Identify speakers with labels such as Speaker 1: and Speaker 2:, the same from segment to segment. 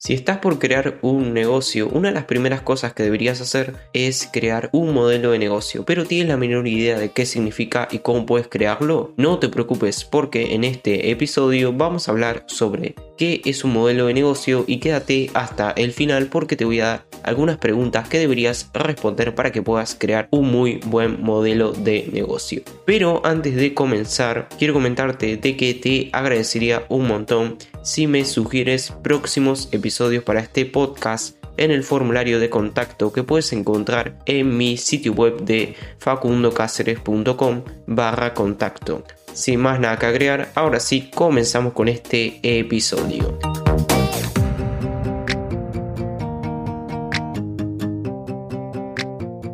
Speaker 1: Si estás por crear un negocio, una de las primeras cosas que deberías hacer es crear un modelo de negocio, pero tienes la menor idea de qué significa y cómo puedes crearlo, no te preocupes porque en este episodio vamos a hablar sobre qué es un modelo de negocio y quédate hasta el final porque te voy a dar algunas preguntas que deberías responder para que puedas crear un muy buen modelo de negocio. Pero antes de comenzar, quiero comentarte de que te agradecería un montón si me sugieres próximos episodios para este podcast en el formulario de contacto que puedes encontrar en mi sitio web de facundocaceres.com barra contacto. Sin más nada que agregar, ahora sí comenzamos con este episodio.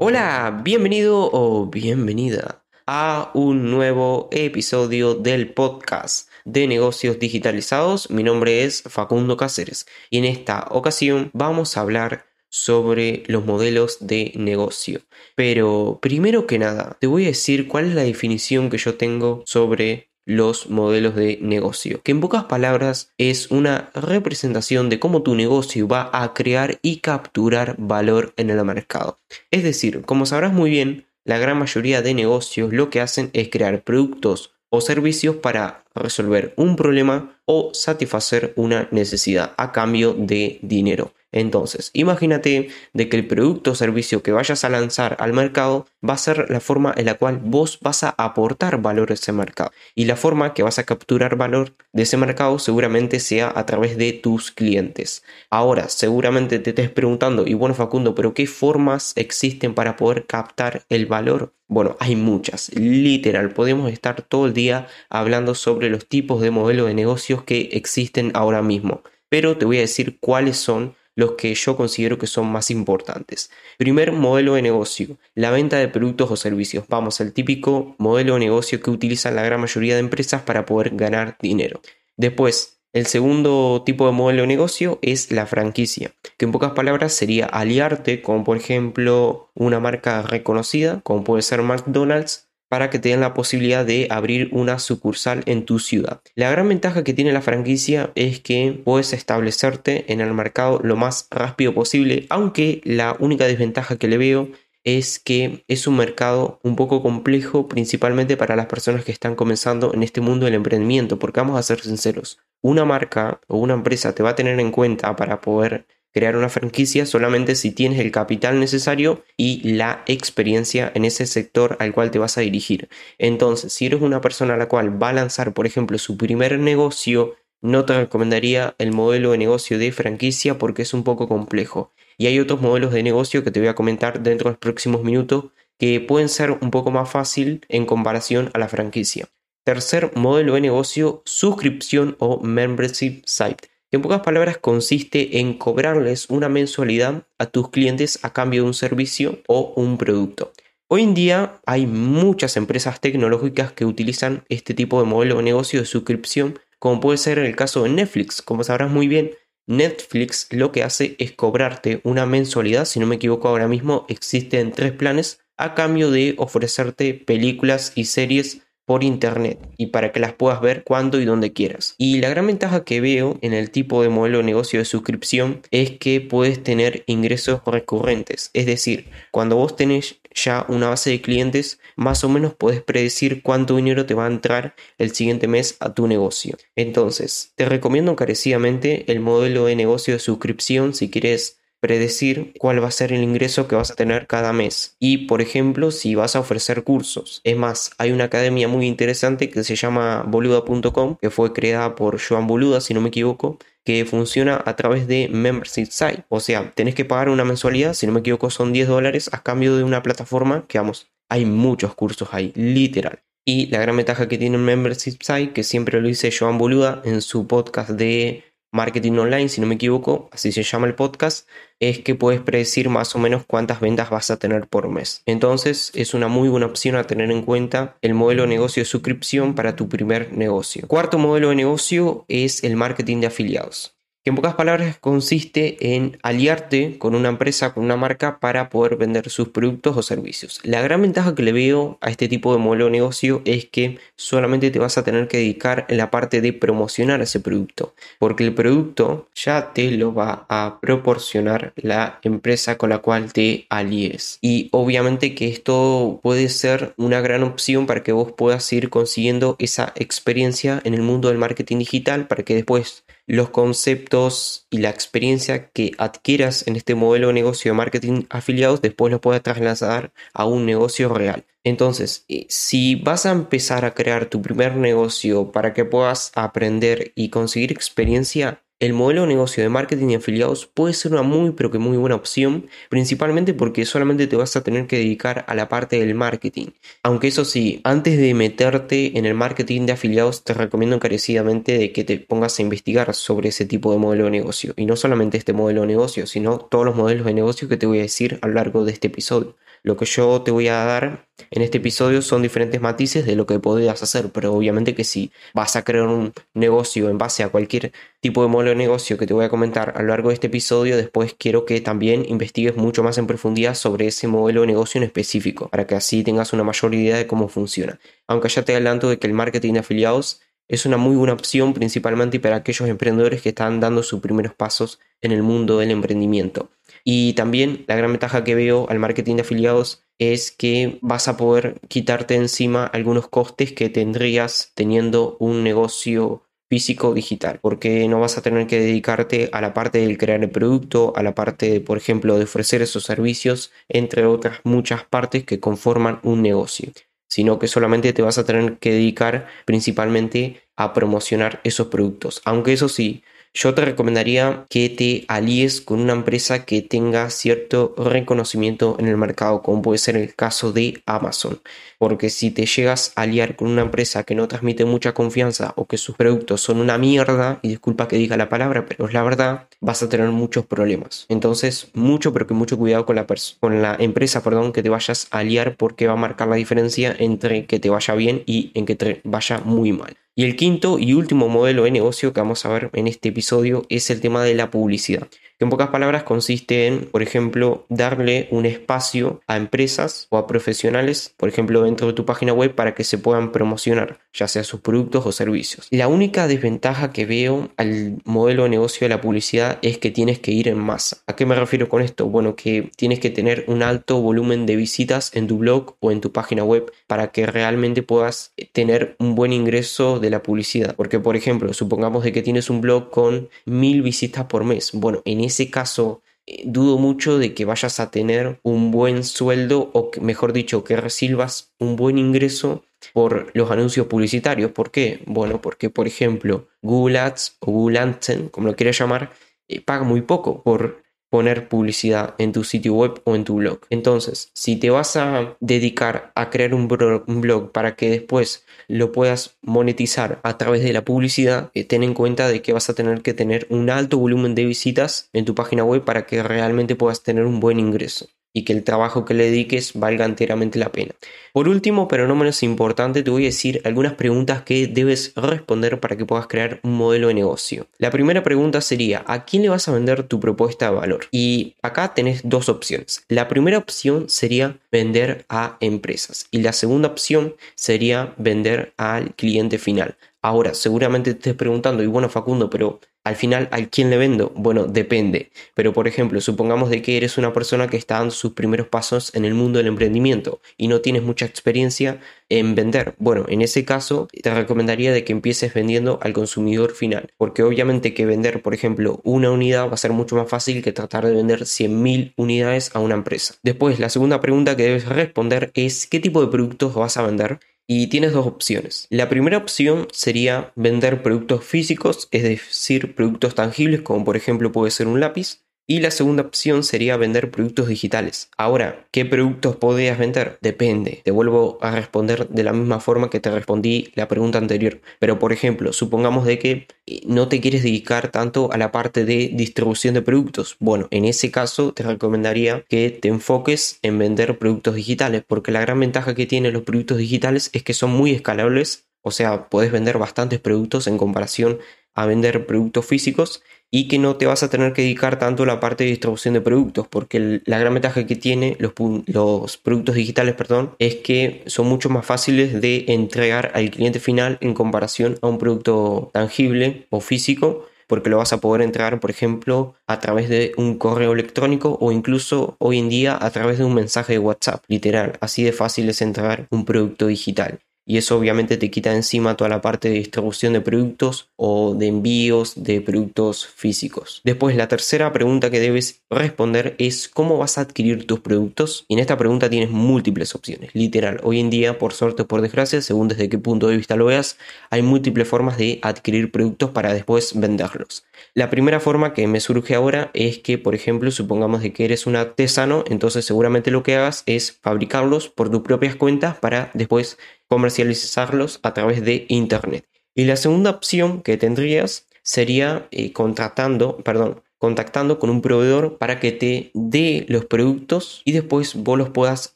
Speaker 1: Hola, bienvenido o bienvenida a un nuevo episodio del podcast de negocios digitalizados. Mi nombre es Facundo Cáceres y en esta ocasión vamos a hablar sobre los modelos de negocio. Pero primero que nada, te voy a decir cuál es la definición que yo tengo sobre los modelos de negocio, que en pocas palabras es una representación de cómo tu negocio va a crear y capturar valor en el mercado. Es decir, como sabrás muy bien, la gran mayoría de negocios lo que hacen es crear productos o servicios para resolver un problema o satisfacer una necesidad a cambio de dinero. Entonces, imagínate de que el producto o servicio que vayas a lanzar al mercado va a ser la forma en la cual vos vas a aportar valor a ese mercado. Y la forma que vas a capturar valor de ese mercado seguramente sea a través de tus clientes. Ahora, seguramente te estés preguntando, y bueno Facundo, pero ¿qué formas existen para poder captar el valor? Bueno, hay muchas, literal, podemos estar todo el día hablando sobre los tipos de modelos de negocios que existen ahora mismo, pero te voy a decir cuáles son los que yo considero que son más importantes. Primer modelo de negocio, la venta de productos o servicios. Vamos, al típico modelo de negocio que utilizan la gran mayoría de empresas para poder ganar dinero. Después, el segundo tipo de modelo de negocio es la franquicia, que en pocas palabras sería aliarte con, por ejemplo, una marca reconocida, como puede ser McDonald's, para que tengan la posibilidad de abrir una sucursal en tu ciudad. La gran ventaja que tiene la franquicia es que puedes establecerte en el mercado lo más rápido posible, aunque la única desventaja que le veo es que es un mercado un poco complejo, principalmente para las personas que están comenzando en este mundo del emprendimiento, porque vamos a ser sinceros, una marca o una empresa te va a tener en cuenta para poder crear una franquicia solamente si tienes el capital necesario y la experiencia en ese sector al cual te vas a dirigir. Entonces, si eres una persona a la cual va a lanzar, por ejemplo, su primer negocio, no te recomendaría el modelo de negocio de franquicia porque es un poco complejo. Y hay otros modelos de negocio que te voy a comentar dentro de los próximos minutos que pueden ser un poco más fácil en comparación a la franquicia. Tercer modelo de negocio, suscripción o membership site en pocas palabras consiste en cobrarles una mensualidad a tus clientes a cambio de un servicio o un producto. Hoy en día hay muchas empresas tecnológicas que utilizan este tipo de modelo de negocio de suscripción, como puede ser el caso de Netflix. Como sabrás muy bien, Netflix lo que hace es cobrarte una mensualidad, si no me equivoco ahora mismo existen tres planes, a cambio de ofrecerte películas y series por internet y para que las puedas ver cuando y donde quieras. Y la gran ventaja que veo en el tipo de modelo de negocio de suscripción es que puedes tener ingresos recurrentes. Es decir, cuando vos tenés ya una base de clientes, más o menos puedes predecir cuánto dinero te va a entrar el siguiente mes a tu negocio. Entonces, te recomiendo encarecidamente el modelo de negocio de suscripción si quieres predecir cuál va a ser el ingreso que vas a tener cada mes. Y por ejemplo, si vas a ofrecer cursos. Es más, hay una academia muy interesante que se llama boluda.com, que fue creada por Joan Boluda, si no me equivoco, que funciona a través de Membership Site. O sea, tenés que pagar una mensualidad, si no me equivoco son 10 dólares a cambio de una plataforma que vamos, hay muchos cursos ahí, literal. Y la gran ventaja que tiene un Membership Site, que siempre lo dice Joan Boluda en su podcast de marketing online, si no me equivoco, así se llama el podcast, es que puedes predecir más o menos cuántas ventas vas a tener por mes. Entonces es una muy buena opción a tener en cuenta el modelo de negocio de suscripción para tu primer negocio. Cuarto modelo de negocio es el marketing de afiliados. Que en pocas palabras consiste en aliarte con una empresa, con una marca para poder vender sus productos o servicios. La gran ventaja que le veo a este tipo de modelo de negocio es que solamente te vas a tener que dedicar en la parte de promocionar ese producto, porque el producto ya te lo va a proporcionar la empresa con la cual te alíes. Y obviamente que esto puede ser una gran opción para que vos puedas ir consiguiendo esa experiencia en el mundo del marketing digital para que después los conceptos y la experiencia que adquieras en este modelo de negocio de marketing afiliados después lo puedas trasladar a un negocio real. Entonces, eh, si vas a empezar a crear tu primer negocio para que puedas aprender y conseguir experiencia, el modelo de negocio de marketing y afiliados puede ser una muy pero que muy buena opción, principalmente porque solamente te vas a tener que dedicar a la parte del marketing. Aunque eso sí, antes de meterte en el marketing de afiliados, te recomiendo encarecidamente de que te pongas a investigar sobre ese tipo de modelo de negocio. Y no solamente este modelo de negocio, sino todos los modelos de negocio que te voy a decir a lo largo de este episodio. Lo que yo te voy a dar en este episodio son diferentes matices de lo que podrías hacer, pero obviamente que si vas a crear un negocio en base a cualquier tipo de modelo de negocio que te voy a comentar a lo largo de este episodio, después quiero que también investigues mucho más en profundidad sobre ese modelo de negocio en específico, para que así tengas una mayor idea de cómo funciona. Aunque ya te adelanto de que el marketing de afiliados es una muy buena opción principalmente para aquellos emprendedores que están dando sus primeros pasos en el mundo del emprendimiento. Y también la gran ventaja que veo al marketing de afiliados es que vas a poder quitarte encima algunos costes que tendrías teniendo un negocio físico digital, porque no vas a tener que dedicarte a la parte del crear el producto, a la parte, por ejemplo, de ofrecer esos servicios, entre otras muchas partes que conforman un negocio, sino que solamente te vas a tener que dedicar principalmente a promocionar esos productos, aunque eso sí, yo te recomendaría que te alíes con una empresa que tenga cierto reconocimiento en el mercado, como puede ser el caso de Amazon. Porque si te llegas a aliar con una empresa que no transmite mucha confianza o que sus productos son una mierda, y disculpa que diga la palabra, pero es la verdad, vas a tener muchos problemas. Entonces, mucho, pero que mucho cuidado con la, con la empresa perdón, que te vayas a aliar porque va a marcar la diferencia entre que te vaya bien y en que te vaya muy mal. Y el quinto y último modelo de negocio que vamos a ver en este episodio es el tema de la publicidad que en pocas palabras consiste en, por ejemplo, darle un espacio a empresas o a profesionales, por ejemplo, dentro de tu página web para que se puedan promocionar, ya sea sus productos o servicios. La única desventaja que veo al modelo de negocio de la publicidad es que tienes que ir en masa. ¿A qué me refiero con esto? Bueno, que tienes que tener un alto volumen de visitas en tu blog o en tu página web para que realmente puedas tener un buen ingreso de la publicidad. Porque, por ejemplo, supongamos de que tienes un blog con mil visitas por mes. Bueno, en ese caso eh, dudo mucho de que vayas a tener un buen sueldo o mejor dicho que recibas un buen ingreso por los anuncios publicitarios. ¿Por qué? Bueno, porque por ejemplo Google Ads o Google AdSense, como lo quieras llamar, eh, paga muy poco por poner publicidad en tu sitio web o en tu blog. Entonces, si te vas a dedicar a crear un blog, para que después lo puedas monetizar a través de la publicidad, eh, ten en cuenta de que vas a tener que tener un alto volumen de visitas en tu página web para que realmente puedas tener un buen ingreso y que el trabajo que le dediques valga enteramente la pena. Por último, pero no menos importante, te voy a decir algunas preguntas que debes responder para que puedas crear un modelo de negocio. La primera pregunta sería, ¿a quién le vas a vender tu propuesta de valor? Y acá tenés dos opciones. La primera opción sería vender a empresas y la segunda opción sería vender al cliente final. Ahora, seguramente te estés preguntando, y bueno, Facundo, pero al final, ¿a quién le vendo? Bueno, depende. Pero por ejemplo, supongamos de que eres una persona que está dando sus primeros pasos en el mundo del emprendimiento y no tienes mucha experiencia en vender. Bueno, en ese caso te recomendaría de que empieces vendiendo al consumidor final. Porque obviamente que vender, por ejemplo, una unidad va a ser mucho más fácil que tratar de vender 100.000 unidades a una empresa. Después, la segunda pregunta que debes responder es ¿qué tipo de productos vas a vender? Y tienes dos opciones. La primera opción sería vender productos físicos, es decir, productos tangibles como por ejemplo puede ser un lápiz. Y la segunda opción sería vender productos digitales. Ahora, ¿qué productos podrías vender? Depende. Te vuelvo a responder de la misma forma que te respondí la pregunta anterior. Pero por ejemplo, supongamos de que eh, no te quieres dedicar tanto a la parte de distribución de productos. Bueno, en ese caso te recomendaría que te enfoques en vender productos digitales, porque la gran ventaja que tienen los productos digitales es que son muy escalables. O sea, puedes vender bastantes productos en comparación a vender productos físicos y que no te vas a tener que dedicar tanto a la parte de distribución de productos, porque la gran ventaja que tiene los, los productos digitales, perdón, es que son mucho más fáciles de entregar al cliente final en comparación a un producto tangible o físico porque lo vas a poder entregar, por ejemplo, a través de un correo electrónico o incluso hoy en día a través de un mensaje de WhatsApp, literal. Así de fácil es entregar un producto digital y eso obviamente te quita encima toda la parte de distribución de productos o de envíos de productos físicos. Después la tercera pregunta que debes responder es cómo vas a adquirir tus productos y en esta pregunta tienes múltiples opciones, literal. Hoy en día, por suerte o por desgracia, según desde qué punto de vista lo veas, hay múltiples formas de adquirir productos para después venderlos. La primera forma que me surge ahora es que, por ejemplo, supongamos de que eres un artesano, entonces seguramente lo que hagas es fabricarlos por tus propias cuentas para después comercializarlos a través de Internet. Y la segunda opción que tendrías sería eh, contratando, perdón, contactando con un proveedor para que te dé los productos y después vos los puedas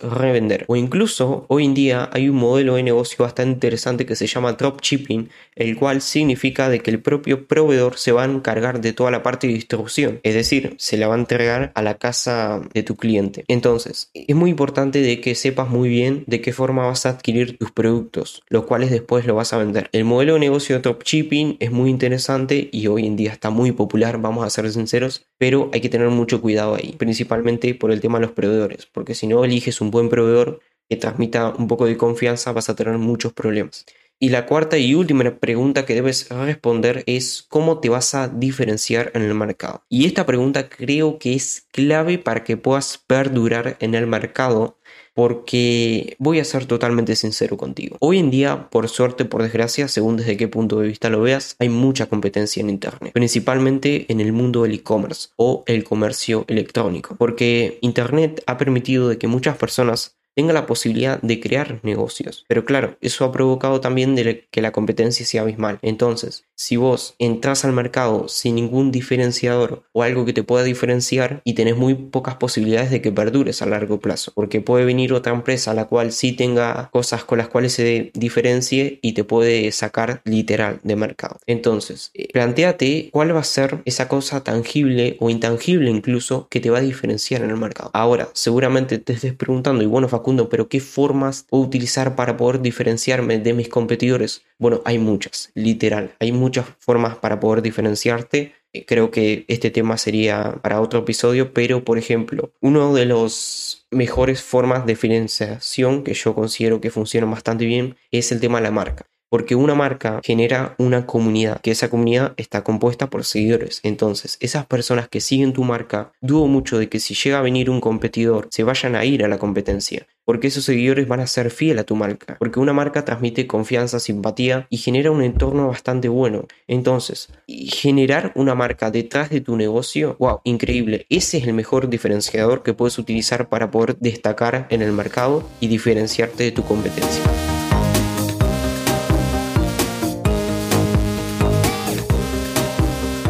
Speaker 1: revender. O incluso hoy en día hay un modelo de negocio bastante interesante que se llama dropshipping, el cual significa de que el propio proveedor se va a encargar de toda la parte de distribución, es decir, se la va a entregar a la casa de tu cliente. Entonces, es muy importante de que sepas muy bien de qué forma vas a adquirir tus productos, los cuales después lo vas a vender. El modelo de negocio de dropshipping es muy interesante y hoy en día está muy popular, vamos a ser sinceros pero hay que tener mucho cuidado ahí, principalmente por el tema de los proveedores, porque si no eliges un buen proveedor que transmita un poco de confianza vas a tener muchos problemas. Y la cuarta y última pregunta que debes responder es cómo te vas a diferenciar en el mercado. Y esta pregunta creo que es clave para que puedas perdurar en el mercado porque voy a ser totalmente sincero contigo. Hoy en día, por suerte, por desgracia, según desde qué punto de vista lo veas, hay mucha competencia en Internet, principalmente en el mundo del e-commerce o el comercio electrónico, porque Internet ha permitido de que muchas personas tenga la posibilidad de crear negocios. Pero claro, eso ha provocado también que la competencia sea abismal. Entonces, si vos entras al mercado sin ningún diferenciador o algo que te pueda diferenciar y tenés muy pocas posibilidades de que perdures a largo plazo, porque puede venir otra empresa a la cual sí tenga cosas con las cuales se diferencie y te puede sacar literal de mercado. Entonces, eh, planteate cuál va a ser esa cosa tangible o intangible incluso que te va a diferenciar en el mercado. Ahora, seguramente te estés preguntando, y bueno, Pero ¿qué formas puedo utilizar para poder diferenciarme de mis competidores? Bueno, hay muchas, literal, hay muchas formas para poder diferenciarte. Eh, creo que este tema sería para otro episodio, pero por ejemplo, uno de los mejores formas de diferenciación que yo considero que funcionan bastante bien es el tema de la marca. Porque una marca genera una comunidad, que esa comunidad está compuesta por seguidores. Entonces, esas personas que siguen tu marca, dudo mucho de que si llega a venir un competidor, se vayan a ir a la competencia. Porque esos seguidores van a ser fieles a tu marca. Porque una marca transmite confianza, simpatía y genera un entorno bastante bueno. Entonces, generar una marca detrás de tu negocio, wow, increíble. Ese es el mejor diferenciador que puedes utilizar para poder destacar en el mercado y diferenciarte de tu competencia.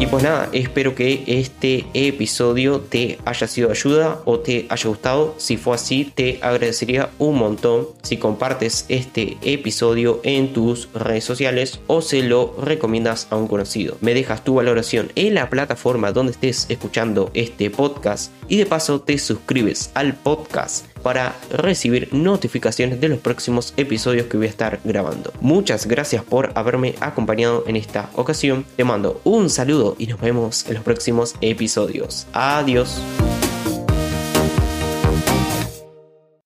Speaker 1: Pues nada, espero que este episodio te haya sido de ayuda o te haya gustado. Si fue así, te agradecería un montón si compartes este episodio en tus redes sociales o se lo recomiendas a un conocido. Me dejas tu valoración en la plataforma donde estés escuchando este podcast y de paso te suscribes al podcast para recibir notificaciones de los próximos episodios que voy a estar grabando. Muchas gracias por haberme acompañado en esta ocasión. Te mando un saludo y nos vemos en los próximos episodios. Adiós.